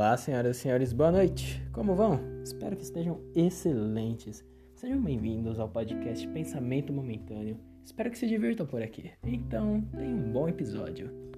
Olá, senhoras e senhores, boa noite. Como vão? Espero que estejam excelentes. Sejam bem-vindos ao podcast Pensamento Momentâneo. Espero que se divirtam por aqui. Então, tenham um bom episódio.